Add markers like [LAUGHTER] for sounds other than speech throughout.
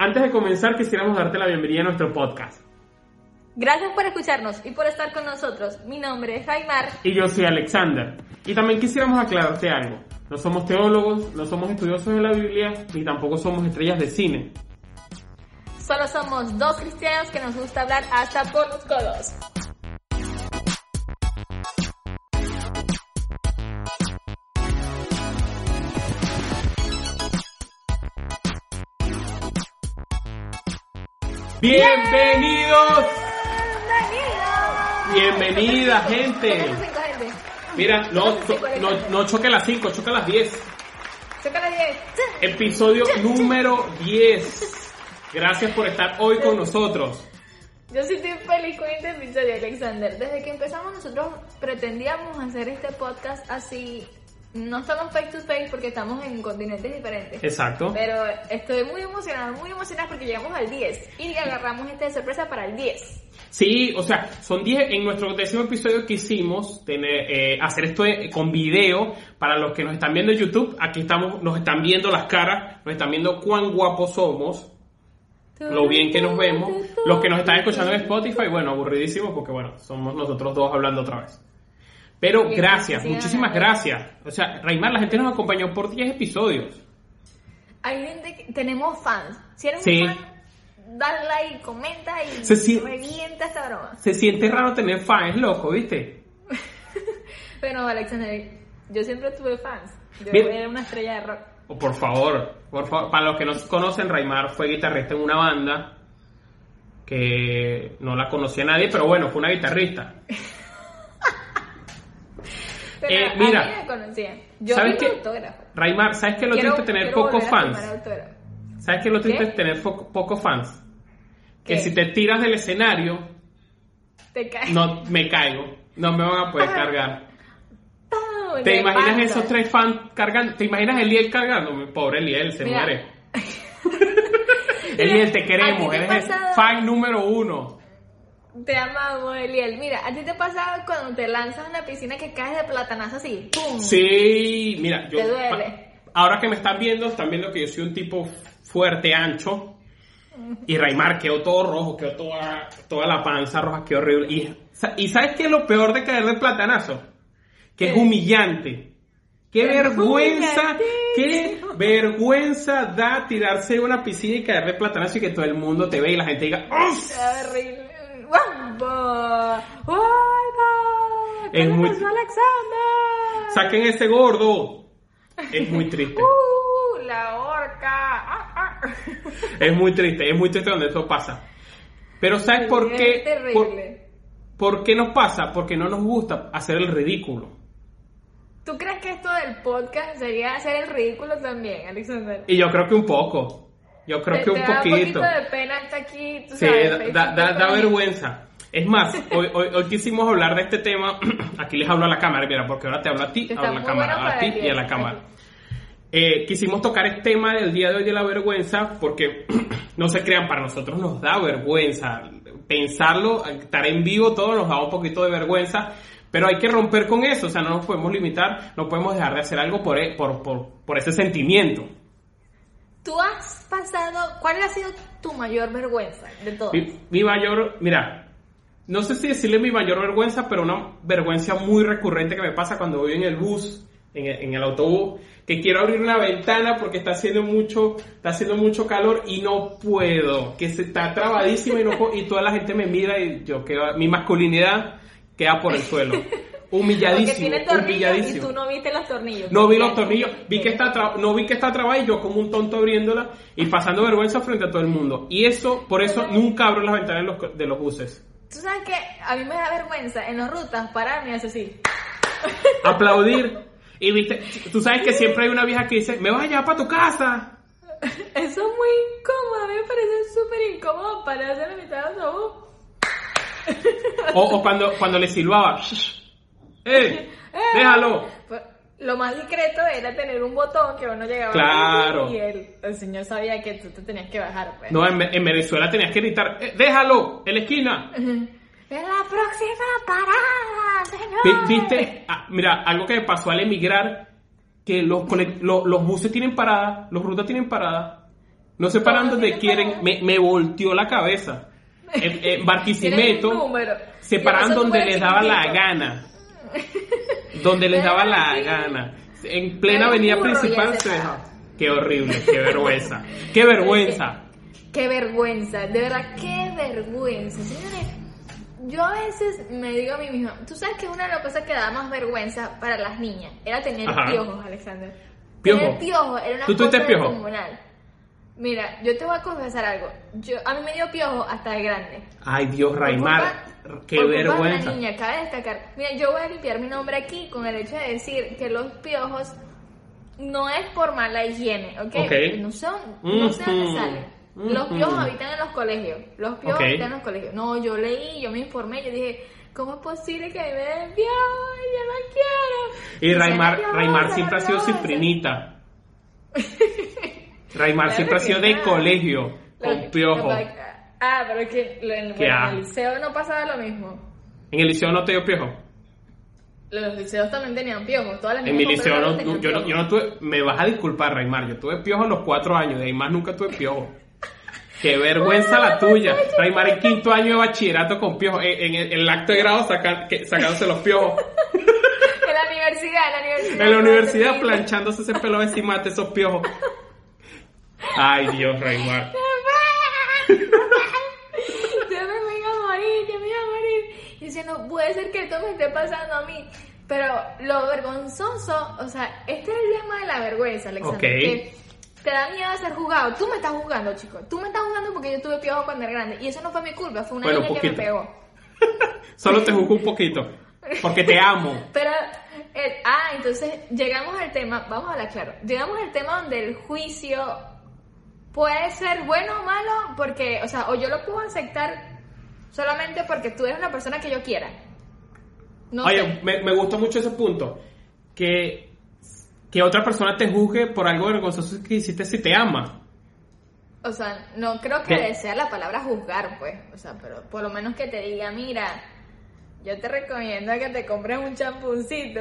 Antes de comenzar, quisiéramos darte la bienvenida a nuestro podcast. Gracias por escucharnos y por estar con nosotros. Mi nombre es Raimar. Y yo soy Alexander. Y también quisiéramos aclararte algo. No somos teólogos, no somos estudiosos de la Biblia, ni tampoco somos estrellas de cine. Solo somos dos cristianos que nos gusta hablar hasta por los codos. ¡Bienvenidos! ¡Bienvenidos! Bienvenida, gente. Mira, no, no, no choque las 5, choque las 10. Choca la 10. Episodio número 10. Gracias por estar hoy con nosotros. Yo sí estoy feliz con este episodio, Alexander. Desde que empezamos nosotros pretendíamos hacer este podcast así. No estamos face to face porque estamos en continentes diferentes. Exacto. Pero estoy muy emocionada, muy emocionada porque llegamos al 10 y agarramos esta sorpresa para el 10. Sí, o sea, son 10 en nuestro décimo episodio que hicimos, tener, eh, hacer esto eh, con video. Para los que nos están viendo en YouTube, aquí estamos, nos están viendo las caras, nos están viendo cuán guapos somos, lo bien que nos vemos. Los que nos están escuchando en Spotify, bueno, aburridísimo porque, bueno, somos nosotros dos hablando otra vez. Pero gracias, muchísimas gracias. O sea, Raimar, la gente nos acompañó por 10 episodios. Hay gente que tenemos fans. Si eres Sí. un fan, dale like, comenta y Se si- revienta esta broma. Se siente raro tener fans, loco, ¿viste? [LAUGHS] Pero Alexander, yo siempre tuve fans. Yo era una estrella de rock. O por favor, por favor, para los que no conocen, Raimar fue guitarrista en una banda que no la conocía nadie, pero bueno, fue una guitarrista. [LAUGHS] Eh, a mira, mí me conocían. Yo ¿sabes qué? autógrafo. Raimar, ¿sabes qué es lo Quiero- triste tener pocos fans? ¿Sabes qué es lo triste de tener pocos fans? Que si te tiras del escenario, Te caes. no me caigo, no me van a poder cargar. ¿Te imaginas esos tres fans cargando? ¿Te imaginas Eliel cargándome? Pobre Eliel, se Mira. muere. [LAUGHS] Eliel, te ¿A queremos, te eres el fan número uno. Te amamos, Eliel. Mira, ¿a ti te pasa cuando te lanzas a una piscina que caes de platanazo así? ¡Pum! Sí, mira, yo. Te duele. Ahora que me están viendo, están viendo que yo soy un tipo fuerte, ancho. Y Raimar quedó todo rojo, quedó toda, toda la panza roja, qué horrible. Y, ¿Y sabes qué es lo peor de caer de platanazo? Que es ¿Qué? humillante. Qué Es vergüenza, qué vergüenza da tirarse de una piscina y caer de platanazo y que todo el mundo te ve y la gente diga, ¡Uf! Horrible. ¡Guambo! ¿Qué Es muy- Alexander? ¡Saquen ese gordo! Es muy triste. ¡Uh! La horca. Ah, ah. Es muy triste, es muy triste donde eso pasa. Pero ¿sabes por qué? Por, por qué nos pasa? Porque no nos gusta hacer el ridículo. ¿Tú crees que esto del podcast sería hacer el ridículo también, Alexander? Y yo creo que un poco. Yo creo Te- que te un da poquito. un poquito de pena estar aquí, tú Sí, sabes. da, da- da- vergüenza. Es más, hoy, hoy, hoy [LAUGHS] quisimos hablar de este tema. [CLEARS THROAT] Aquí les hablo a la cámara, mira, porque ahora te hablo a ti, Está a la cámara, bueno a ti y a la cámara. Eh, quisimos tocar el tema del día de hoy de la vergüenza porque [CLEARS THROAT] no se crean, para nosotros nos da vergüenza pensarlo, estar en vivo, todo nos da un poquito de vergüenza, pero hay que romper con eso, o sea, no nos podemos limitar, no podemos dejar de hacer algo por, e- por, por, por ese sentimiento. ¿Tú has pasado, cuál ha sido tu mayor vergüenza de todo? Mi, mi mayor, mira, no sé si decirle mi mayor vergüenza, pero una vergüenza muy recurrente que me pasa cuando voy en el bus, en el, en el autobús, que quiero abrir una ventana porque está haciendo mucho, está haciendo mucho calor y no puedo, que se está trabadísima y no puedo- y toda la gente me mira y yo quedo, mi masculinidad queda por el suelo. [LAUGHS] Porque Humilladísimo, tiene tornillos y tú no viste los tornillos. No vi los tornillos, vi que está tra- no vi que está trabada y yo como un tonto abriéndola y pasando vergüenza frente a todo el mundo. Y eso, por eso nunca abro las ventanas de los, de los buses. Tú sabes que a mí me da vergüenza en las rutas pararme y hacer así. [LAUGHS] Aplaudir. Y viste, tú sabes que siempre hay una vieja que dice, me vas a llevar para tu casa. Eso es muy incómodo, a mí me parece súper incómodo pararse en la mitad del autobús. O, o cuando, cuando le silbaba. [LAUGHS] ¡Eh! [LAUGHS] ¡Déjalo! Pues, Lo más discreto era tener un botón que uno llegaba Claro. y el, el señor sabía que tú te tenías que bajar. Pues. No, en, en Venezuela tenías que gritar, "Eh, déjalo, en la esquina. [LAUGHS] En la próxima parada, señor. Vi- ¿Viste? Ah, mira, algo que me pasó al emigrar, que los, colec- lo- los buses tienen parada, los rutas tienen parada, no se paran donde quieren, me, me volteó la cabeza. [LAUGHS] En, Barquisimeto, se eso donde les daba la gana. Donde les daba la gana. En plena avenida principal se dejaba. Qué horrible, qué vergüenza. Qué vergüenza. Qué vergüenza, de verdad, qué vergüenza. Señores, yo a veces me digo a mí misma, tú sabes que una de las cosas que da más vergüenza para las niñas era tener Ajá. piojos, Alexander. ¿Piojo? Tener piojos era una ¿Tú cosa piojo? Mira, yo te voy a confesar algo. Yo, a mí me dio piojo hasta de grande. Ay, Dios, Raimar. culpa- Qué por culpa de vergüenza. niña, cabe destacar. Mira, yo voy a limpiar mi nombre aquí con el hecho de decir que los piojos no es por mala higiene, ¿ok? Ok. No son, no sé dónde Ujú. salen. Los Ujú. piojos habitan en los colegios. Los piojos Ok. habitan en los colegios. No, yo leí, yo me informé, yo dije, ¿cómo es posible que me den piojos? Yo no quiero. Y Raimar, Será Raimar piojosa, siempre ha sido cifrinita. [LAUGHS] Raimar Claro siempre ha sido de colegio, con piojo. Ah, pero es que en, bueno, el liceo no pasaba lo mismo. En el liceo no te dio piojo. Los liceos también tenían piojos. Todas las En mi liceo no, tenían yo, no, piojos. yo no tuve, me vas a disculpar Raimar, yo tuve piojo a los cuatro años, de ahí más nunca tuve piojo. Qué [LAUGHS] vergüenza la tuya. Raimar en quinto año de bachillerato con piojo, en, en el, el acto de grado saca- que- sacándose los piojos. [LAUGHS] En la universidad, en la universidad. En la universidad planchándose ese pelo encima de esos piojos. Ay Dios, Raimar. [LAUGHS] Yo me voy a morir, yo me voy a morir. Y dice, no puede ser que esto me esté pasando a mí. Pero lo vergonzoso, o sea, este es el tema de la vergüenza, Alexander. Ok. Que te da miedo ser juzgado. Tú me estás juzgando, chico. Tú me estás juzgando porque yo tuve piojo cuando era grande. Y eso no fue mi culpa, fue una Bueno, niña que me pegó. [LAUGHS] Solo te juzgo un poquito, porque te amo. [LAUGHS] Pero, eh, ah, entonces llegamos al tema, vamos a hablar claro, llegamos al tema donde el juicio puede ser bueno o malo, porque, o sea, o yo lo puedo aceptar solamente porque tú eres una persona que yo quiera. No Oye, sé. me, me gustó mucho ese punto. Que, que otra persona te juzgue por algo vergonzoso que hiciste si te ama. O sea, no creo que ¿Qué? desea la palabra juzgar, pues. O sea, pero por lo menos que te diga, mira, yo te recomiendo que te compres un champucito.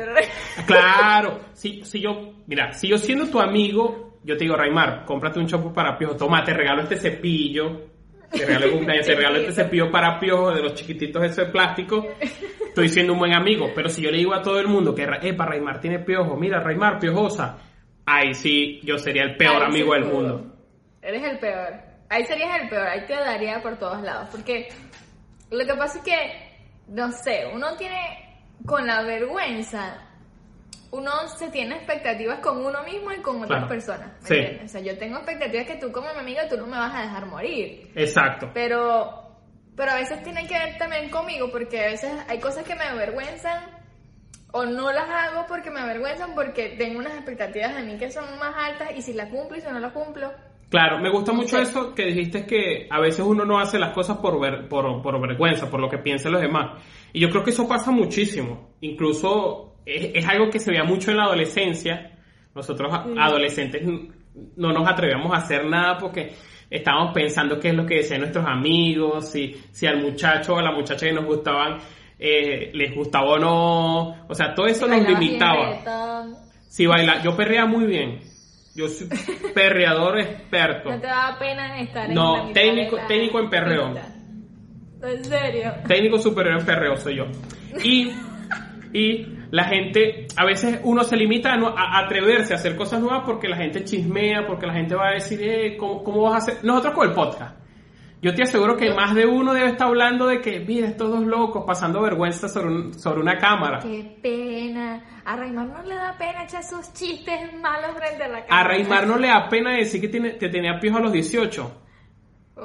Claro, si, si yo, mira, si yo siendo tu amigo, yo te digo, Raimar, cómprate un champú para piojos, toma, te regalo este cepillo, te regalo, cumpleaños, te regalo este cepillo para piojos de los chiquititos esos de plástico, estoy siendo un buen amigo, pero si yo le digo a todo el mundo que, epa, Raimar tiene piojos, mira, Raimar, piojosa, ahí sí, yo sería el peor Ahí amigo del mundo. Eres el peor. Ahí serías el peor, ahí te daría por todos lados. Porque lo que pasa es que, no sé, uno tiene con la vergüenza, uno se tiene expectativas con uno mismo y con otras Claro. personas. ¿me Sí. entiendes? O sea, yo tengo expectativas que tú como mi amiga, tú no me vas a dejar morir. Exacto. Pero, pero a veces tiene que ver también conmigo porque a veces hay cosas que me avergüenzan o no las hago porque me avergüenzan porque tengo unas expectativas de mí que son más altas y si las cumplo y si no las cumplo. Claro, me gusta mucho Sí. eso que dijiste que a veces uno no hace las cosas por, ver, por, por vergüenza, por lo que piensan los demás. Y yo creo que eso pasa muchísimo. Incluso es, es algo que se veía mucho en la adolescencia. Nosotros a- adolescentes no nos atrevíamos a hacer nada porque estábamos pensando qué es lo que decían nuestros amigos, si, si al muchacho o a la muchacha que nos gustaban eh, les gustaba o no. O sea, todo eso nos limitaba. Si baila, yo perreaba muy bien. Yo soy perreador experto. [LAUGHS] No te daba pena estar No, en la técnico- de la técnico en perreo. En serio. Técnico superior en perreo soy yo. Y, y la gente, a veces uno se limita a, no- a atreverse a hacer cosas nuevas porque la gente chismea, porque la gente va a decir, eh, ¿cómo, cómo vas a hacer? Nosotros con el podcast. Yo te aseguro que más de uno debe estar hablando de que, mira, estos dos locos pasando vergüenza sobre, un- sobre una cámara. Qué pena. A Raymar no le da pena echar sus chistes malos frente a la cámara. A Raimar no le da pena decir que, tiene, que tenía piojos a los 18.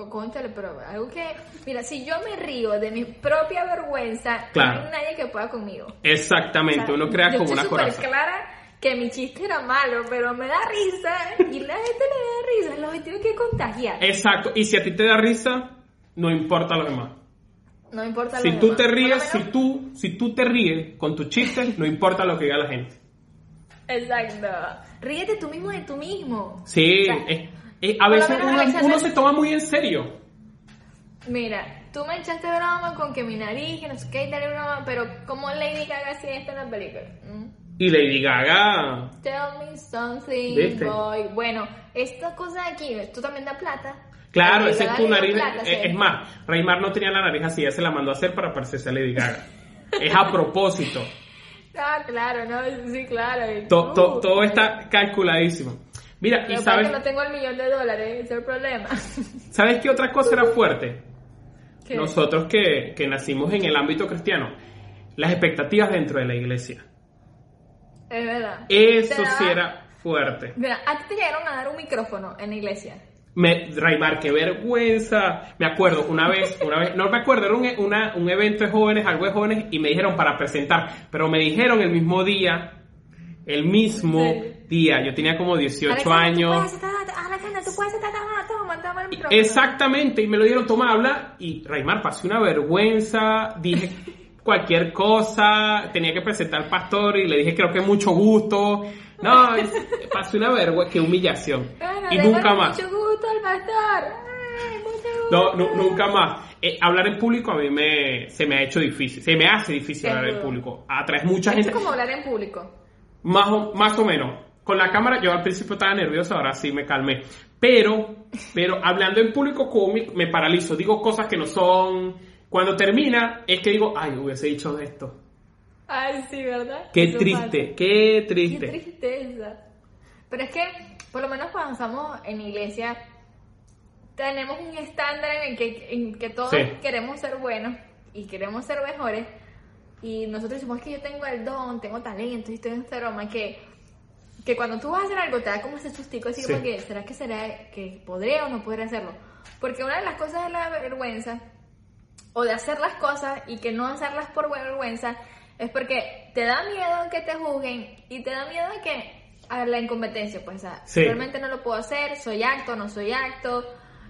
Cóntale, pero algo que... Mira, si yo me río de mi propia vergüenza, Claro. no hay nadie que pueda conmigo. Exactamente, O sea, uno crea yo como estoy una coraza. clara que mi chiste era malo, pero me da risa y la gente le da risa, los tiene que contagiar. Exacto, y si a ti te da risa, no importa lo demás. No importa lo Si tú demás. te Por lo ríes, si tú, si tú te ríes con tus chistes, no importa lo que diga la gente. Exacto. Ríete tú mismo de tú mismo. Sí, O sea, es- es- a veces uno, se toma muy en serio. Mira, tú me echaste broma con que mi nariz, que no sé qué, y tal broma, pero como Lady Gaga hacía esto en la película. ¿Mm? Y Lady Gaga, Tell me something, ¿Viste? boy. Bueno, esta cosa de aquí, esto también da plata. claro, A esa es tu nariz. plata, es, sí. es más, Raymar no tenía la nariz así, ella se la mandó a hacer para parecerse a Lady Gaga. es a propósito. [LAUGHS] Ah, claro, no, sí, claro. y To- to- tú. todo está calculadísimo. Mira, y pasa es sabes, que no tengo el millón de dólares, ese es el problema. [LAUGHS] ¿sabes qué otra cosa era fuerte? ¿Qué? Nosotros que, que nacimos en el ámbito cristiano, las expectativas dentro de la iglesia. Es verdad. Eso sí era fuerte. Mira, a ti te llegaron a dar un micrófono en la iglesia. Me, Raimar, qué vergüenza. Me acuerdo una vez, una vez, no me acuerdo, era un, una- un evento de jóvenes, algo de jóvenes, y me dijeron para presentar, pero me dijeron el mismo día, el mismo ¿En serio? día, yo tenía como 18 Alejandra, tú años. Exactamente, y me lo dieron, toma, habla, y Raimar, pasé una vergüenza, dije [LAUGHS] cualquier cosa, tenía que presentar al pastor y le dije creo que mucho gusto. No, es- pasé una vergüenza, qué humillación. Bueno, y nunca más. Mucho gusto al pastor. Ay, mucho No, nunca más. Eh, hablar en público a mí me, se me ha hecho difícil, se me hace difícil hablar en público. Atraes mucha Esto es gente, como hablar en público. más o, más o menos. Con la cámara yo al principio estaba nervioso, ahora sí me calmé. Pero, pero hablando en público como me, paralizo, digo cosas que no son... Cuando termina es que digo, ay, hubiese dicho esto. Ay, sí, ¿verdad? Qué Eso triste, pasa. qué Qué triste. tristeza. Pero es que, por lo menos cuando estamos en iglesia, tenemos un estándar en el que, en que todos Sí. queremos ser buenos y queremos ser mejores. Y nosotros decimos "Es que yo tengo el don, tengo talento y estoy en esta broma que, que cuando tú vas a hacer algo te da como ese sustico así Sí. como que, ¿será que será que podré o no podré hacerlo? Porque una de las cosas de la vergüenza o de hacer las cosas y que no hacerlas por vergüenza es porque te da miedo que te juzguen y te da miedo que a la incompetencia, pues o sea, Sí. realmente no lo puedo hacer, soy acto, no soy acto,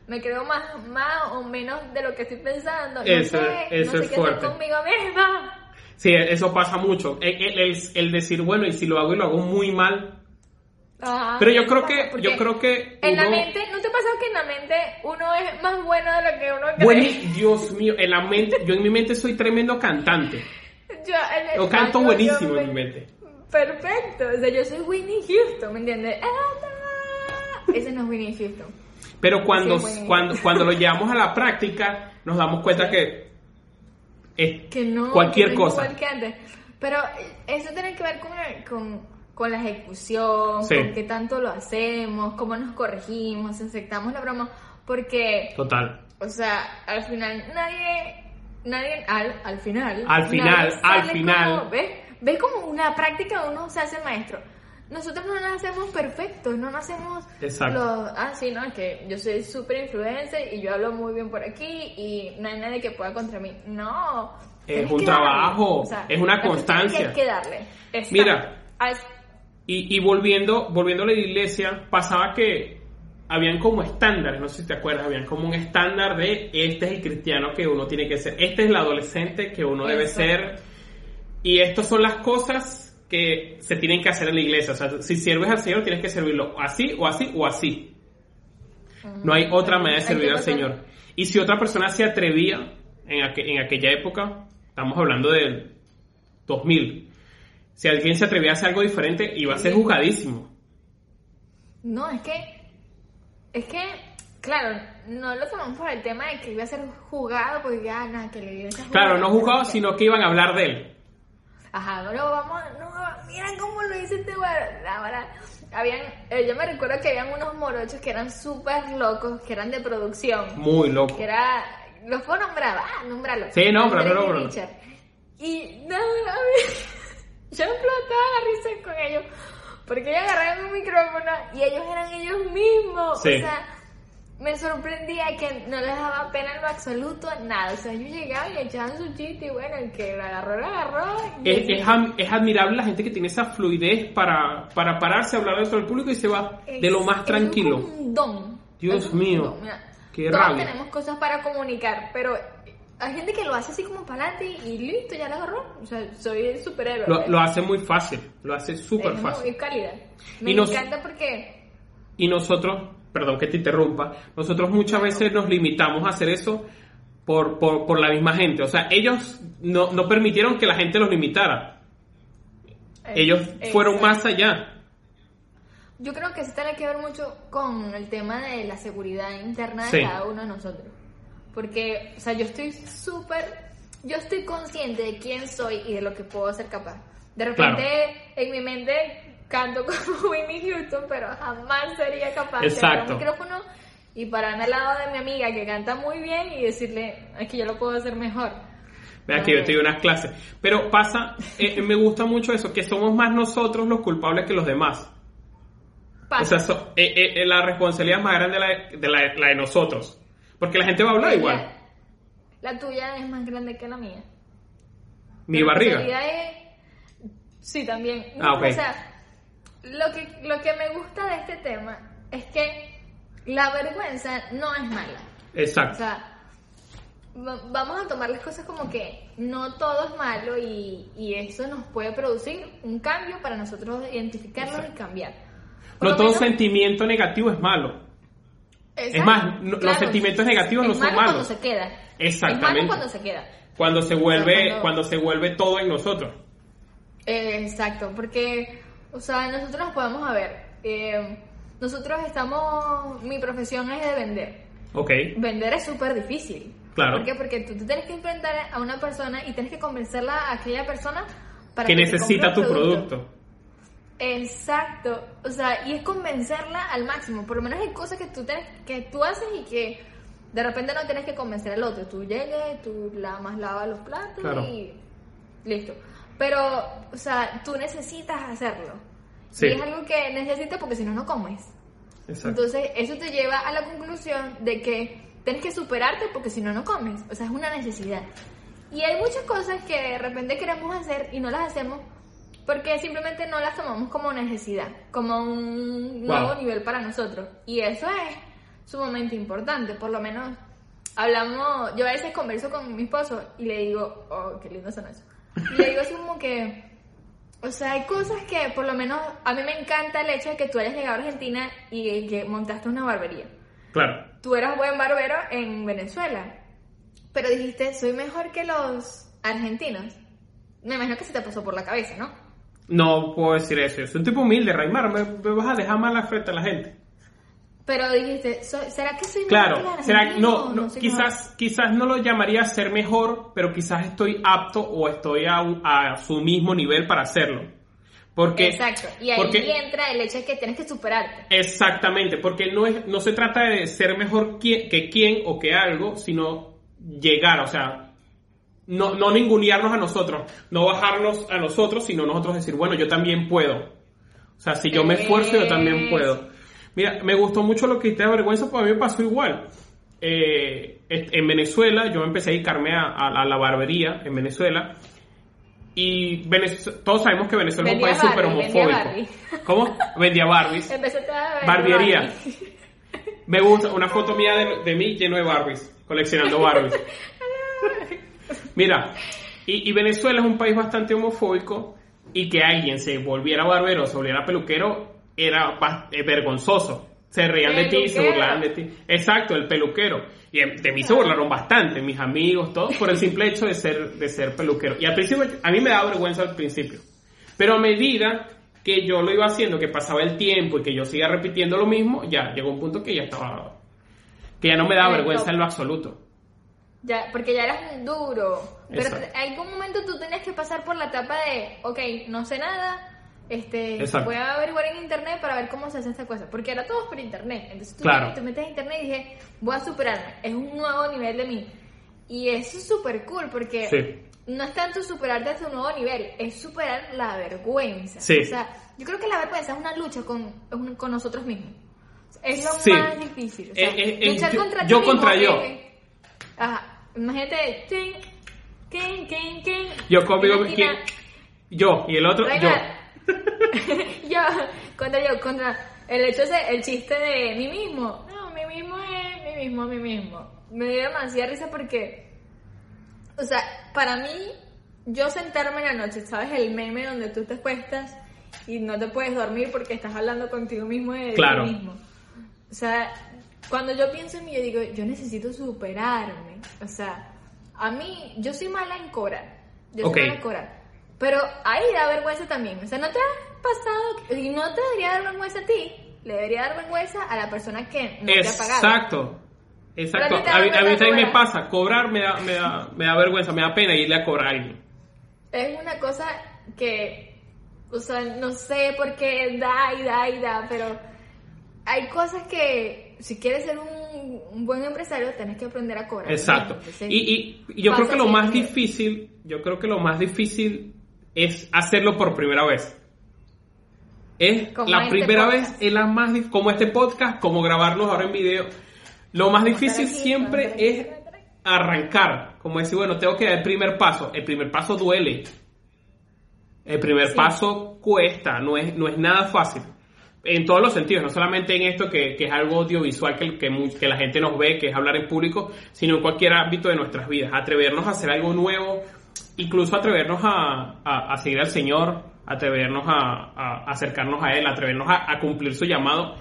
me creo más, más o menos de lo que estoy pensando, no Eso- sé, eso no sé es qué fuerte. hacer conmigo misma. Sí, eso pasa mucho. El, el- el- el decir, bueno, y si lo hago y lo hago muy mal. Ajá, Pero yo creo que, yo creo que en la mente, ¿no te pasa que en la mente uno es más bueno de lo que uno cree? Bueno, Dios mío, en la mente, yo en mi mente soy tremendo cantante. Yo, en el- Yo canto yo- buenísimo yo en mi me- mente. Perfecto, o sea, yo soy Whitney Houston, ¿me entiendes? Ese no es Whitney Houston. Pero cuando, Sí, cuando, cuando lo llevamos a la práctica, nos damos cuenta que es Que no. cualquier que no es cosa. igual que antes. Pero eso tiene que ver con, con, con la ejecución, Sí. con qué tanto lo hacemos, cómo nos corregimos, aceptamos la broma. Porque, Total. o sea, al final nadie. Nadie. Al, al final. Al final, al final. como- ¿Ves? ¿Ves como una práctica uno se hace maestro? Nosotros no nacemos perfectos, no nacemos Exacto. los... Ah, sí, no, es que yo soy súper influencer y yo hablo muy bien por aquí y no hay nadie que pueda contra mí. No. Es un que darle, trabajo, es una es que constancia. Hay que darle. Exacto. Mira. Al- Y, y volviendo, volviendo a la iglesia, pasaba que habían como estándares, no sé si te acuerdas, habían como un estándar de este es el cristiano que uno tiene que ser, este es el adolescente que uno debe Eso. ser, y estas son las cosas que se tienen que hacer en la iglesia. O sea, si sirves al Señor, tienes que servirlo así o así o así. No hay otra manera de servir al Señor. Y si otra persona se atrevía en, aqu- en aquella época, estamos hablando del 2000, si alguien se atrevía a hacer algo diferente, iba a ser juzgadísimo. No, es que... Es que, claro, no lo tomamos por el tema de que iba a ser juzgado porque ya nada, que le iglesia Claro, no juzgado, sino que iban a hablar de él. Ajá, no vamos, no, mira cómo lo hice este verdad, habían, eh, yo me recuerdo que habían unos morochos que eran súper locos, que eran de producción, Muy loco. que era, los puedo nombrar, ah, nombrarlo. Sí, Andrés y nómbralo. Richard. Y no, no, yo explotaba la risa con ellos, porque ellos agarraron un micrófono y ellos eran ellos mismos, Sí. o sea, me sorprendía que no les daba pena en lo absoluto nada. O sea, yo llegaba y echaban su chiste y bueno, el que la agarró, la agarró. Es, es es admirable la gente que tiene esa fluidez para, para pararse, hablar de todo el público y se va de lo más tranquilo. Es un don. Dios mío, don, mira. qué Todos rabia. tenemos cosas para comunicar, pero hay gente que lo hace así como para adelante y listo, ya la agarró. O sea, soy el superhéroe. Lo, lo hace muy fácil, lo hace súper es fácil. muy cálida. Me Y nos- encanta porque Y nosotros, perdón que te interrumpa, nosotros muchas veces nos limitamos a hacer eso por, por, por la misma gente. O sea, ellos no, no permitieron que la gente los limitara. Ellos eh, fueron exacto. más allá. Yo creo que eso tiene que ver mucho con el tema de la seguridad interna de Sí. cada uno de nosotros. Porque, o sea, yo estoy súper, yo estoy consciente de quién soy y de lo que puedo ser capaz. De repente, en mi mente, canto [LAUGHS] como Winnie Houston, pero jamás sería capaz de agarrar Exacto. un micrófono y pararme al lado de mi amiga que canta muy bien y decirle, es que yo lo puedo hacer mejor. Vea que yo te doy unas clases. Pero pasa, eh, me gusta mucho eso, que somos más nosotros los culpables que los demás. Pasa. O sea, so- eh, eh, la responsabilidad es más grande de la de, la- la de nosotros. Porque la gente va a hablar igual. La tuya es más grande que la mía. Mi La barriga. responsabilidad es- Sí, también. Ah, ok. O sea, lo que, lo que me gusta de este tema es que la vergüenza no es mala. O Exacto. sea, va- vamos a tomar las cosas como que no todo es malo y, y eso nos puede producir un cambio para nosotros identificarlo y cambiar. Por No todo menos- sentimiento negativo es malo. Exacto, más, no- los sentimientos negativos es no son malo malos. cuando se queda. Exactamente. Es malo cuando se queda. Cuando se vuelve, cuando- cuando se vuelve todo en nosotros. Eh, exacto, porque, o sea, nosotros nos podemos a ver. eh, nosotros estamos, mi profesión es de vender. Ok. Vender es súper difícil. Claro. ¿Por qué? Porque tú te tienes que enfrentar a una persona y tienes que convencerla a aquella persona para Que te necesita tu producto. Exacto, o sea, y es convencerla al máximo. Por lo menos hay cosas que tú tienes, que tú haces y que de repente no tienes que convencer al otro. Tú llegas, tú lavas, lavas los platos Claro. y listo. Pero, o sea, tú necesitas hacerlo. Sí. Y es algo que necesitas porque si no, no comes. Exacto. Entonces, eso te lleva a la conclusión de que tienes que superarte porque si no, no comes. O sea, es una necesidad. Y hay muchas cosas que de repente queremos hacer y no las hacemos porque simplemente no las tomamos como necesidad, como un nuevo Wow. nivel para nosotros. Y eso es sumamente importante. Por lo menos hablamos, yo a veces converso con mi esposo y le digo, oh, qué lindo son eso. Y le digo así como que, o sea, hay cosas que por lo menos a mí me encanta el hecho de que tú hayas llegado a Argentina y que montaste una barbería. Claro. Tú eras buen barbero en Venezuela, pero dijiste, soy mejor que los argentinos. Me imagino que se te pasó por la cabeza, ¿no? No puedo decir eso. Yo soy un tipo humilde, Raimar. Me, me vas a dejar mal frente a la gente. Pero dijiste, "Soy- ¿será que soy mejor Claro, los será, no, quizás, quizás no lo llamaría ser mejor, pero quizás estoy apto o estoy a, su mismo nivel para hacerlo. Porque, Exacto, y ahí porque- entra el hecho de que tienes que superarte. Exactamente, porque no, es, no se trata de ser mejor que quién o que algo, sino llegar, o sea, no, no ningunearnos a nosotros, no bajarnos a nosotros, sino nosotros decir, bueno, yo también puedo. O sea, si yo me esfuerzo, yo también puedo. Mira, me gustó mucho lo que dijiste de vergüenza, porque a mí me pasó igual. Eh, en Venezuela, yo empecé a dedicarme a, a- a la barbería en Venezuela. Y Venez- todos sabemos que Venezuela es un Vendía país súper vendía homofóbico. Barbie. ¿Cómo? Vendía Barbies. A. Barbie. Me gusta una foto mía de, de mí lleno de Barbies, coleccionando Barbies. [LAUGHS] Mira, y, y Venezuela es un país bastante homofóbico y que alguien se volviera barbero o se volviera peluquero era eh, vergonzoso. Se reían de ti, se burlaban de ti. Exacto, el peluquero. Y eh, de mí se burlaron bastante, mis amigos, todos, por el simple hecho de ser, de ser peluquero. Y al principio, a mí me daba vergüenza al principio. Pero a medida que yo lo iba haciendo, que pasaba el tiempo y que yo seguía repitiendo lo mismo, ya llegó un punto que ya estaba. que ya no me daba vergüenza en lo absoluto. Ya, porque ya eras duro. Pero Exacto. en algún momento tú tenías que pasar por la etapa de, ok, no sé nada, este, Exacto. voy a averiguar en internet para ver cómo se hace esta cosa. Porque era todo por internet. Entonces tú Claro. te metes en internet y dije, voy a superarme. Es un nuevo nivel de mí. Y eso es súper cool porque Sí. no es tanto superarte hasta un nuevo nivel, es superar la vergüenza. Sí. O sea, yo creo que la vergüenza es una lucha con, con nosotros mismos. Es lo Sí. más difícil. O sea, Eh, eh, eh, luchar yo- contra ti yo mismo contra yo. Ajá. Imagínate. tin, tin, tin, tin, Yo conmigo. Yo, y el otro, yo. Reina, [LAUGHS] yo, contra yo, contra el hecho ese, el chiste de mí mismo. No, mí mismo es mí mismo, mí mismo. Me dio demasiada risa porque, o sea, para mí, yo sentarme en la noche, ¿sabes? El meme donde tú te acuestas y no te puedes dormir porque estás hablando contigo mismo de Claro. ti mismo. O sea, cuando yo pienso en mí, yo digo, yo necesito superarme. O sea, a mí, yo soy mala en cobrar. Yo Ok. soy mala en cobrar. Pero ahí da vergüenza también. O sea, ¿no te ha pasado? Y no te debería dar vergüenza a ti. Le debería dar vergüenza a la persona que no te ha pagado. Exacto. Exacto. A A mí, a mí vergüenza también me pasa. Cobrar me da, me, da, me da vergüenza, me da pena irle a cobrar a alguien. Es una cosa que, o sea, no sé por qué da y da y da, pero hay cosas que si quieres ser un, un buen empresario tenés que aprender a cobrar. Exacto. Entonces, Y, y- y yo creo que lo más difícil, yo creo que lo más difícil es hacerlo por primera vez. Es Como la este primera podcast. vez, es la más como este podcast, como grabarnos ahora en video. Lo más difícil aquí, siempre es arrancar, como decir, bueno, tengo que dar el primer paso. El primer paso duele. El primer Sí. paso cuesta, no es, no es nada fácil. En todos los sentidos, no solamente en esto que, que es algo audiovisual que, que, que la gente nos ve, que es hablar en público, sino en cualquier ámbito de nuestras vidas. Atrevernos a hacer algo nuevo, incluso atrevernos a, a- a seguir al Señor, atrevernos a, a acercarnos a Él, atrevernos a, cumplir su llamado,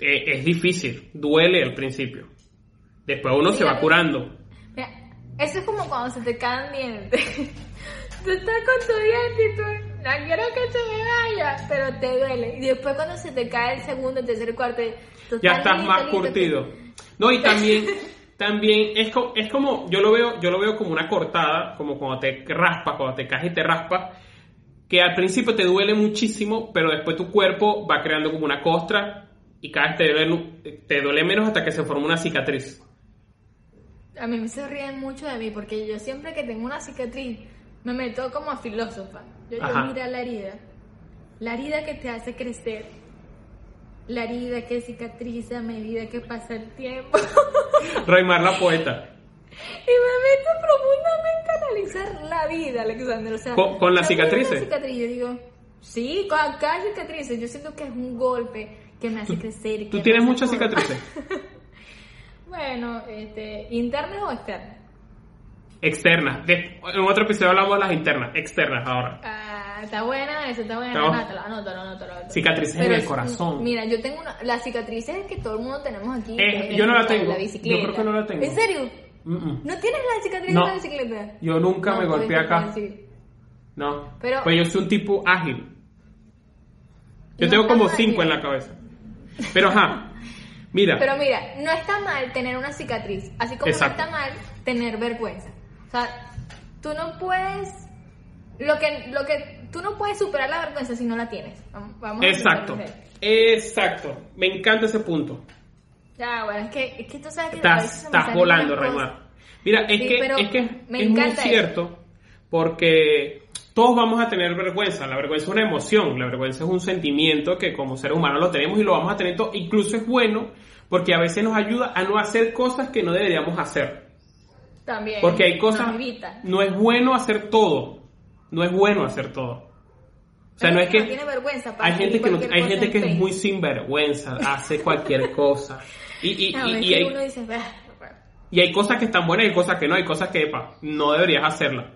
eh, es difícil, duele al principio. Después uno Sí, se va curando. Mira, eso es como cuando se te caen dientes. [LAUGHS] tú estás con tu diente y tú, no quiero que se pero te duele. Y después cuando se te cae el segundo, el tercer, cuarto, ya estás más curtido. No, y también, [LAUGHS] también es, co- es como, yo lo veo, yo lo veo como una cortada, como cuando te raspas, cuando te caes y te raspas, que al principio te duele muchísimo, pero después tu cuerpo va creando como una costra y cada vez te duele, te duele menos hasta que se forma una cicatriz. A mí me se ríen mucho de mí porque yo siempre que tengo una cicatriz me meto como a filósofa. Yo Ajá. mira la herida. La herida que te hace crecer. La herida que cicatriza a medida que pasa el tiempo. [LAUGHS] Raimar la poeta. y me meto profundamente a analizar la vida, Alexander. O sea, ¿Con- con las cicatrices? cicatriz, yo digo, sí, con cada cicatriz. Yo siento que es un golpe que me hace crecer. ¿Tú tienes muchas cicatrices? [LAUGHS] Bueno, este, ¿internas o externas? Externas. En otro episodio hablamos de las internas, externas ahora. Ah, está buena, eso está buena. Anótalo, anótalo, anótalo. Cicatrices en Pero el es- corazón. Mira, yo tengo una, las cicatrices que todo el mundo tenemos aquí. Eh, yo no la tengo. La bicicleta. Yo creo que no la tengo. ¿En serio? Mm, mm. ¿No tienes la cicatriz No. de la bicicleta? Yo nunca No, me pues, golpeé acá. decir. No. Pero- pues yo soy un tipo ágil. Yo No tengo como cinco en la cabeza. Pero ajá. Mira. Pero mira, no está mal tener una cicatriz, así como Exacto. no está mal tener vergüenza. O sea, tú no puedes lo que lo que tú no puedes superar la vergüenza si no la tienes. Vamos, exacto. Exacto. Me encanta ese punto. Ya, bueno, es que, es que tú sabes que Estás, estás volando. Raymar. Mira, es Sí, que, es, que me es muy eso. cierto porque todos vamos a tener vergüenza. La vergüenza es una emoción, la vergüenza es un sentimiento que como seres humanos lo tenemos y lo vamos a tener todo. Incluso es bueno porque a veces nos ayuda a no hacer cosas que no deberíamos hacer. También. Porque hay cosas. No es bueno hacer todo. No es bueno hacer todo. O sea, no es que. no tiene vergüenza para hay gente que, no- hay gente en que es muy sinvergüenza, hace cualquier cosa. Y, y, No, y- hay, uno dice, y hay cosas que están buenas y hay cosas que no. Hay cosas que, epa, no deberías hacerlas.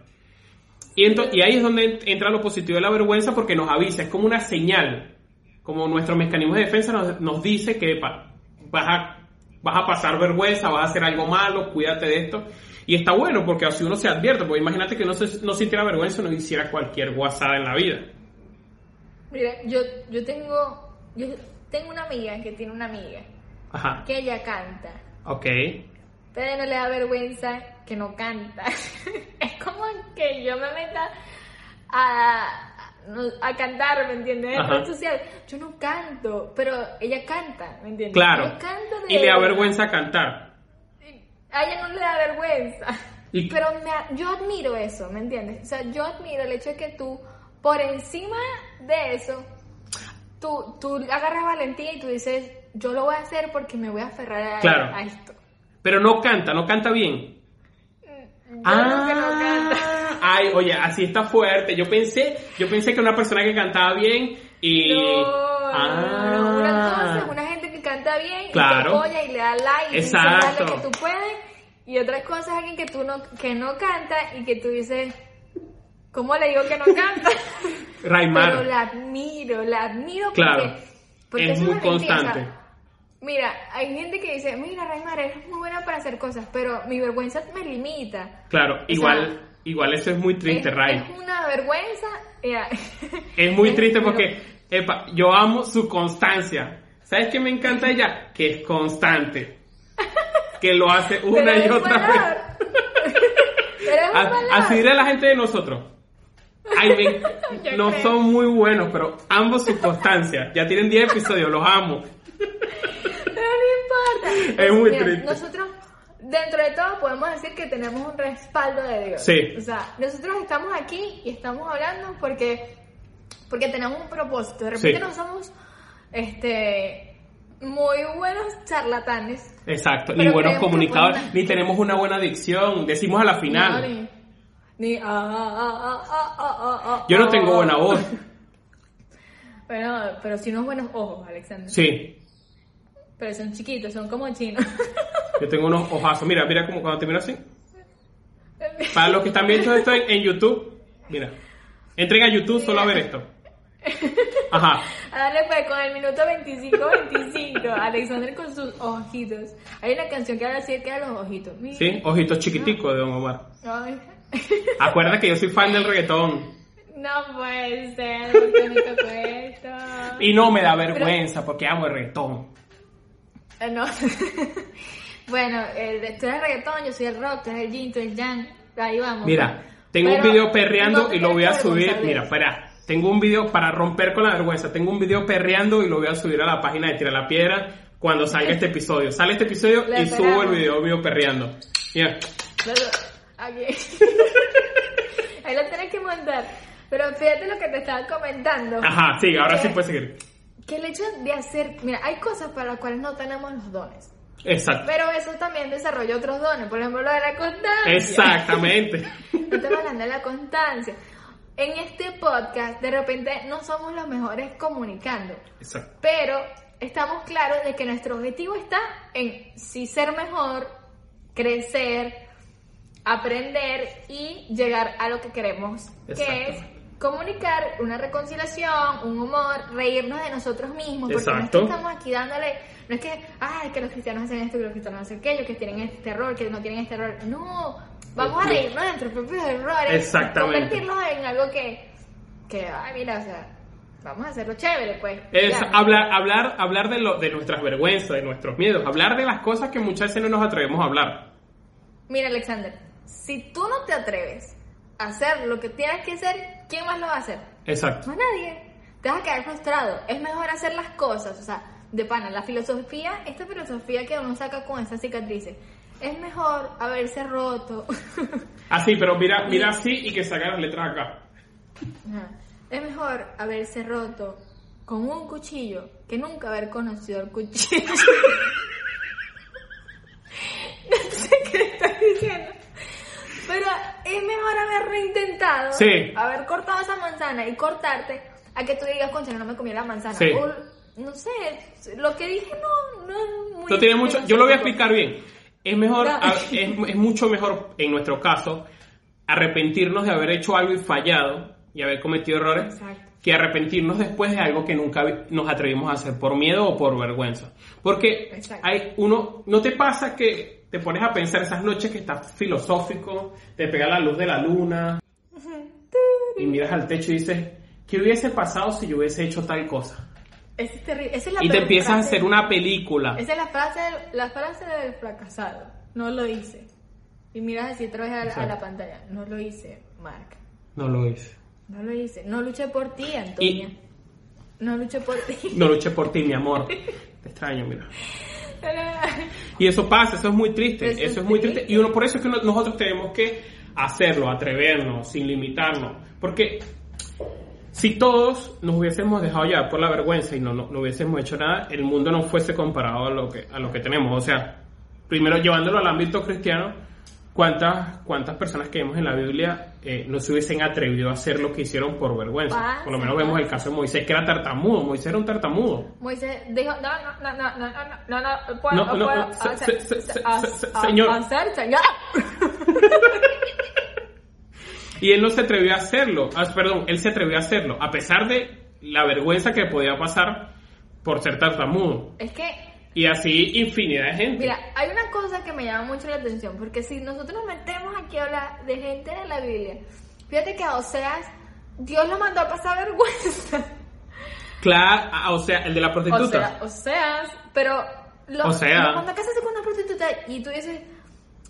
Y, y ahí es donde entra lo positivo de la vergüenza porque nos avisa. Es como una señal. Como nuestro mecanismo de defensa nos, nos dice que, epa, vas a, vas a pasar vergüenza, vas a hacer algo malo, cuídate de esto. Y está bueno porque así uno se advierte, porque imagínate que no, se, no sintiera vergüenza no hiciera cualquier guasada en la vida. Mira, yo, yo tengo yo tengo una amiga que tiene una amiga Ajá, que ella canta, ok. pero no le da vergüenza que no canta. [LAUGHS] es como que yo me meta a, a, cantar, ¿me entiendes? En. Yo no canto, pero ella canta, ¿me entiendes? Claro. Yo canto de Y le da vergüenza cantar. A ella no le da vergüenza. Y- [LAUGHS] Pero me yo admiro eso, ¿me entiendes? O sea, yo admiro el hecho de que tú, por encima de eso, tú, tú agarras valentía y tú dices, yo lo voy a hacer porque me voy a aferrar a, Claro. a esto. Pero no canta, no canta bien. Yo creo que no canta. Ah, Ay, oye, así está fuerte. Yo pensé, yo pensé que una persona que cantaba bien y No, no, no. Una cosa ah, una gente que canta bien Claro. y te apoya y le da like y dice, Exacto. dale que tú puedes. Y otra cosa es alguien que tú no, que no canta y que tú dices, ¿cómo le digo que no canta? [LAUGHS] Raimar. Pero la admiro, la admiro porque, Claro. porque Es muy constante. mira, hay gente que dice, mira, Raimar, eres muy buena para hacer cosas, pero mi vergüenza me limita. Claro, O igual, sea, igual eso es muy triste, es, Ray. es una vergüenza. mira. [LAUGHS] Es muy triste porque epa, yo amo su constancia. ¿Sabes qué me encanta ella? Que es constante. [LAUGHS] Que lo hace una [LAUGHS] pero y otra valor. vez. A-. Así dirá la gente de nosotros. Ay, me- [LAUGHS] no creo. son muy buenos, pero ambos su constancia. Ya tienen 10 episodios, los amo. Pero no importa. Es muy Mira, triste. Nosotros, dentro de todo, podemos decir que tenemos un respaldo de Dios. Sí. O sea, nosotros estamos aquí y estamos hablando porque, porque tenemos un propósito. De repente Sí. no somos este, muy buenos charlatanes. Exacto, ni buenos comunicadores, ni tenemos una buena dicción. Decimos a la No, final. ni, ni, ah, ah, ah, ah, ah, ah, ah, Yo no tengo buena voz. [LAUGHS] Bueno, pero si unos buenos ojos, Alexander. Sí, Pero son chiquitos, son como chinos. [LAUGHS] yo tengo unos ojazos. Mira, mira como cuando te miro así. [LAUGHS] Para los que están viendo esto en, en YouTube, mira. Entren a YouTube solo a ver esto. Ajá. A darle pues con el minuto 25-25. [LAUGHS] Alexander con sus ojitos. Hay una canción que habla acerca de los ojitos. Mira. Sí, ojitos chiquiticos de Don Omar. Ay. Acuérdate que yo soy fan del reggaetón. No puede ser, porque me tocó esto. Y no me da vergüenza porque amo el reggaetón. Eh, No. [LAUGHS] bueno, el, tú eres reggaetón, yo soy el rock, tú eres el yin, tú eres el yang. Ahí vamos. Mira, tengo un video perreando no y lo voy a que subir. Mira, eso. Tengo un video para romper con la vergüenza. Tengo un video perreando y lo voy a subir a la página de Tira la Piedra cuando salga este episodio. Sale este episodio Lo y subo el esperamos. video mío perreando. Mira. Aquí. [LAUGHS] Ahí lo tienes que montar. Pero fíjate lo que te estaba comentando. Ajá, sí, ahora sí Que- puedes seguir. Que el hecho de hacer. Mira, hay cosas para las cuales no tenemos los dones. Exacto. Pero eso también desarrolla otros dones. Por ejemplo, lo de la constancia. Exactamente. [LAUGHS] Te hablando de la constancia. En este podcast, de repente, no somos los mejores comunicando. Exacto. Pero estamos claros de que nuestro objetivo está en sí ser mejor, crecer, aprender y llegar a lo que queremos, que es comunicar una reconciliación, un humor, reírnos de nosotros mismos, porque no es que estamos aquí dándole, no es que, ay, que los cristianos hacen esto, que los cristianos hacen aquello, que tienen este error, que no tienen este error, no, vamos a reírnos de nuestros propios errores, Exactamente. convertirlos en algo que, que, ay, mira, o sea, vamos a hacerlo chévere, pues. Es Ya. hablar, hablar, hablar de, lo, de nuestras vergüenzas, de nuestros miedos, hablar de las cosas que muchas veces no nos atrevemos a hablar. Mira, Alexander, si tú no te atreves a hacer lo que tienes que hacer, ¿quién más lo va a hacer? Exacto. Más nadie. Te vas a quedar frustrado. Es mejor hacer las cosas, o sea, de pana, la filosofía, esta filosofía que uno saca con esas cicatrices, es mejor haberse roto. Así, pero mira, [LAUGHS] mira así y que saca las letras acá. Es mejor haberse roto con un cuchillo que nunca haber conocido el cuchillo. [LAUGHS] no sé qué estás diciendo. Pero es mejor haber reintentado, Sí. haber cortado esa manzana y cortarte, a que tú digas, concha, no me comí la manzana. Sí. O, no sé, lo que dije no, no es muy... No tiene mucho, yo lo voy a explicar bien. Es mejor, es, es mucho mejor, en nuestro caso, arrepentirnos de haber hecho algo y fallado y haber cometido errores, Exacto. que arrepentirnos después de algo que nunca nos atrevimos a hacer por miedo o por vergüenza. Porque Exacto. hay uno, ¿no te pasa que te pones a pensar esas noches que estás filosófico, te pega la luz de la luna y miras al techo y dices, ¿qué hubiese pasado si yo hubiese hecho tal cosa? Es terrible. Esa es la Y te empiezas a hacer una película. Esa es la frase, la frase del fracasado. No lo hice. Y miras así otra vez a la, a la Exacto. pantalla. No lo hice, Mark. No lo hice. No lo hice. No luché por ti, Antonia. Y- No luché por ti. [LAUGHS] No luché por ti, mi amor. Te extraño, mira. [LAUGHS] Y eso pasa, eso es muy triste. Eso Eso, es es muy triste. triste. Y uno, por eso es que nosotros tenemos que hacerlo, atrevernos, sin limitarnos. Porque Si todos nos hubiésemos dejado llevar por la vergüenza y no, no, no hubiésemos hecho nada, el mundo no fuese comparado a lo que, a lo que tenemos. O sea, primero llevándolo al ámbito cristiano, ¿cuántas, cuántas personas que vemos en la Biblia eh, no se hubiesen atrevido a hacer lo que hicieron por vergüenza? Por lo menos vemos el caso de Moisés, que era tartamudo. Moisés era un tartamudo. Moisés dijo, no, no, no, no, no, no, no, no, No, no, hacer- se- se- a- se- se- a- señor. hacer, señor. Y él no se atrevió a hacerlo. Ah, perdón, él se atrevió a hacerlo, a pesar de la vergüenza que podía pasar por ser tartamudo. Es que Y así infinidad de gente. Mira, hay una cosa que me llama mucho la atención, porque si nosotros nos metemos aquí a hablar de gente de la Biblia, fíjate que a Oseas, Dios lo mandó a pasar vergüenza. Claro, o sea, el de la O prostituta. sea, Oseas, pero lo, Osea. lo mandó a casarse con una prostituta y tú dices,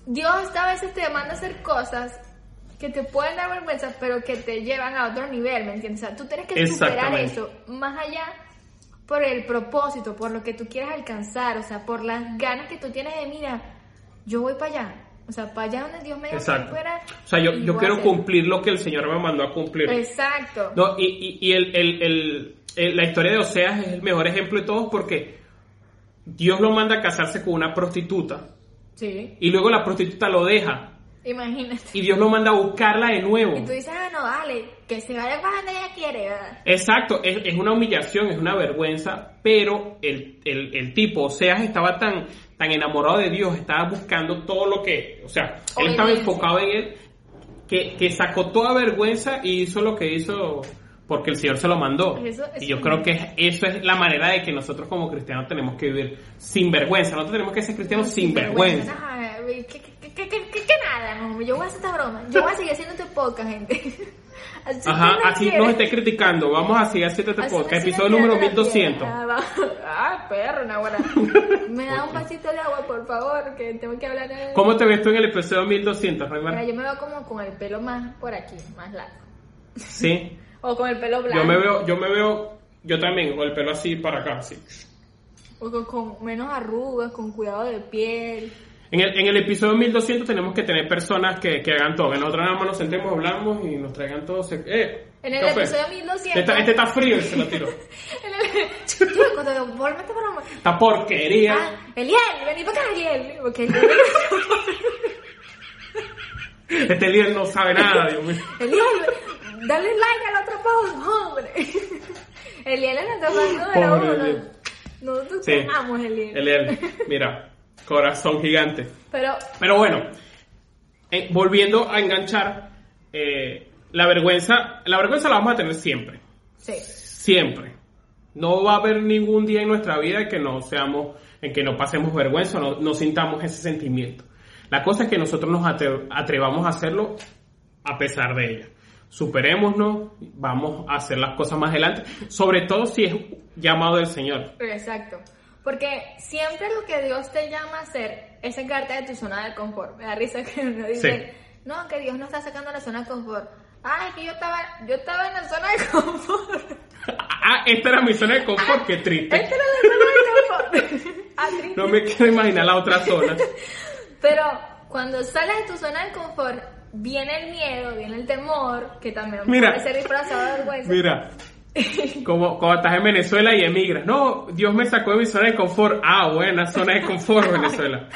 Dios a veces te manda a hacer cosas que te pueden dar vergüenza, pero que te llevan a otro nivel, ¿me entiendes? O sea, tú tienes que superar eso más allá por el propósito, por lo que tú quieres alcanzar, o sea, por las ganas que tú tienes de, mira, yo voy para allá, o sea, para allá donde Dios me Exacto. fuera. O sea, yo, yo quiero cumplir lo que el Señor me mandó a cumplir. Exacto. No, y y, y el, el- el- el- la historia de Oseas es el mejor ejemplo de todos porque Dios lo manda a casarse con una prostituta Sí, y luego la prostituta lo deja imagínate. y Dios lo manda a buscarla de nuevo. Y tú dices, ah, no, dale, que se vaya para donde ella quiere, ¿verdad? Exacto, es, es una humillación, es una vergüenza, pero el, el, el tipo, Oseas, estaba tan, tan enamorado de Dios, estaba buscando todo lo que, o sea, él estaba enfocado en él, que, que sacó toda vergüenza y hizo lo que hizo porque el Señor se lo mandó. Eso- eso y yo creo que eso es la manera de que nosotros como cristianos tenemos que vivir sin vergüenza. Nosotros tenemos que ser cristianos sin vergüenza. Ajá, ¿Qué, qué, qué, yo voy a hacer esta broma. Yo voy a seguir haciendo este podcast, gente. [LAUGHS] Así Ajá, así quieren. nos esté criticando. Vamos a seguir haciendo este podcast, episodio número tirando la 1200. piedra. Ah. Ah, perro, Nahuara. [LAUGHS] Me da un vasito de agua, por favor, que tengo que hablar. en- ¿Cómo te ves tú en el episodio 1200, Mira, yo me veo como con el pelo más por aquí, más largo. Sí. [LAUGHS] O con el pelo blanco. Yo me veo, yo me veo, yo también, con el pelo así para acá, así. O con, con menos arrugas, con cuidado de piel. En el, en el episodio 1200 tenemos que tener personas que, que hagan todo. Que nosotros nada más nos sentemos, hablamos y nos traigan todo. se- Eh, En el café. episodio 1200. Este, este está frío y se lo [LAUGHS] tiro. En el... Tío, cuando esta broma. Esta porquería. Ah, Eliel, vení para acá, Eliel. Porque Este líder no sabe nada, Dios mío. Eliel, dale like al otro post, hombre. Eliel es nuestro fan número Pobre uno. Eliel. Nosotros Sí. amamos, Eliel. Eliel, mira, corazón gigante. Pero, Pero bueno, eh, volviendo a enganchar, eh, la vergüenza, la vergüenza la vamos a tener siempre. sí. Siempre. No va a haber ningún día en nuestra vida en que no seamos, en que no pasemos vergüenza, no, no sintamos ese sentimiento. La cosa es que nosotros nos atre- atrevamos a hacerlo a pesar de ella. Superémonos, vamos a hacer las cosas más adelante, sobre todo si es llamado del Señor. Exacto. Porque siempre lo que Dios te llama a hacer es sacarte de tu zona de confort. Me da risa que uno dice, no, que Dios no está sacando la zona de confort. Ay, que yo estaba, yo estaba en la zona de confort. [LAUGHS] Ah, esta era mi zona de confort, qué triste. Esta era la zona de confort. [LAUGHS] Ah. No me quiero imaginar la otra zona. Pero cuando sales de tu zona de confort, viene el miedo, viene el temor, que también Mira. puede ser disfrazado de vergüenza. Mira, como cuando estás en Venezuela y emigras. No, Dios me sacó de mi zona de confort. Ah, buena zona de confort, [LAUGHS] Venezuela.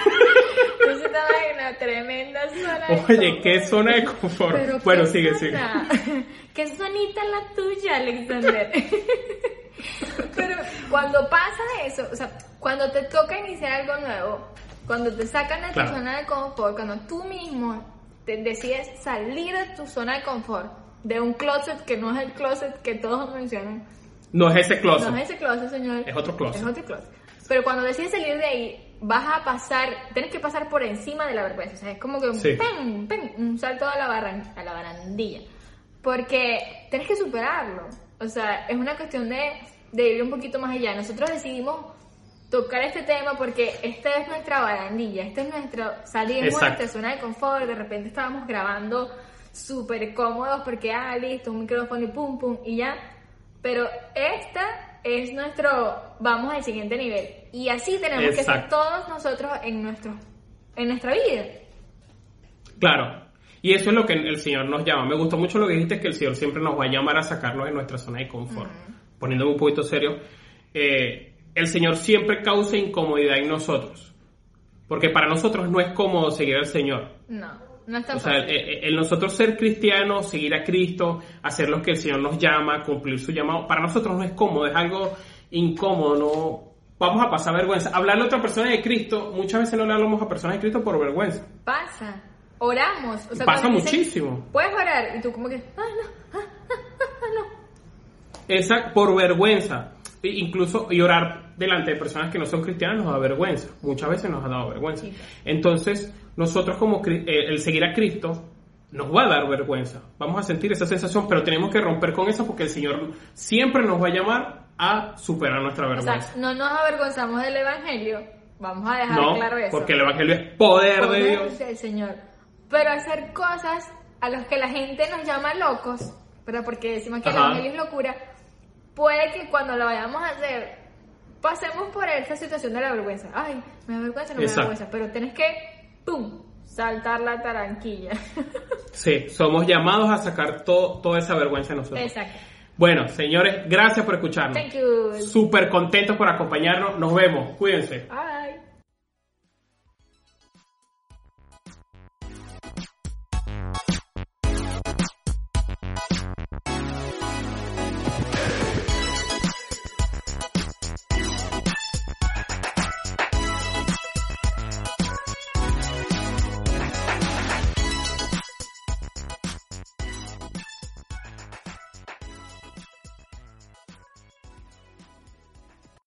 Entonces estaba en una tremenda zona de Oye, confort. ¿qué zona de confort? Pero bueno, sigue, sigue. [LAUGHS] ¿Qué zonita es la tuya, Alexander? [LAUGHS] Pero cuando pasa eso, o sea, cuando te toca iniciar algo nuevo, cuando te sacan de tu zona de confort, cuando tú mismo te decides salir de tu zona de confort, de un closet que no es el closet que todos mencionan, No es ese closet. no es ese closet, señor. Es otro closet. Es otro closet. Pero cuando decides salir de ahí, vas a pasar, tienes que pasar por encima de la vergüenza. O sea, es como que un, Sí. pen, pen, un salto a la, barran- a la barandilla. Porque tienes que superarlo. O sea, es una cuestión de, de ir un poquito más allá. Nosotros decidimos tocar este tema porque esta es nuestra barandilla. Este es nuestro, salimos de nuestra zona de confort. De repente estábamos grabando súper cómodos porque, ah, listo, un micrófono y pum, pum, y ya. Pero esta es nuestro, vamos al siguiente nivel. Y así tenemos que ser todos nosotros en, nuestro, en nuestra vida. Claro. Y eso es lo que el Señor nos llama. Me gustó mucho lo que dijiste, que el Señor siempre nos va a llamar a sacarnos de nuestra zona de confort. Poniéndome un poquito serio, eh, el Señor siempre causa incomodidad en nosotros. Porque para nosotros no es cómodo seguir al Señor. No, no está O sea, fácil. el, el- nosotros ser cristianos, seguir a Cristo, hacer lo que el Señor nos llama, cumplir su llamado, para nosotros no es cómodo, es algo incómodo, no vamos a pasar vergüenza. Hablarle a otra persona de Cristo, muchas veces no le hablamos a personas de Cristo por vergüenza. Pasa. Oramos. O sea, Pasa dicen, muchísimo. Puedes orar y tú como que, ah, no, ah, ah, ah, ah, no. Esa, por vergüenza. E incluso y orar delante de personas que no son cristianas nos da vergüenza. Muchas veces nos ha dado vergüenza. Entonces, nosotros como eh, el seguir a Cristo nos va a dar vergüenza. Vamos a sentir esa sensación, pero tenemos que romper con eso porque el Señor siempre nos va a llamar a superar nuestra O vergüenza. sea, no nos avergonzamos del Evangelio. Vamos a dejar no, claro eso. porque el Evangelio es poder de Dios. del Señor. Pero hacer cosas a las que la gente nos llama locos, pero porque decimos que el. Evangelio es locura, puede que cuando lo vayamos a hacer pasemos por esa situación de la vergüenza. Ay, me da vergüenza, no me da vergüenza. Pero tienes que, ¡pum!, saltar la taranquilla. [LAUGHS] Sí, somos llamados a sacar to- toda esa vergüenza de nosotros. Exacto. Bueno, señores, gracias por escucharnos. Thank you. Súper contentos por acompañarnos. Nos vemos. Cuídense. Bye.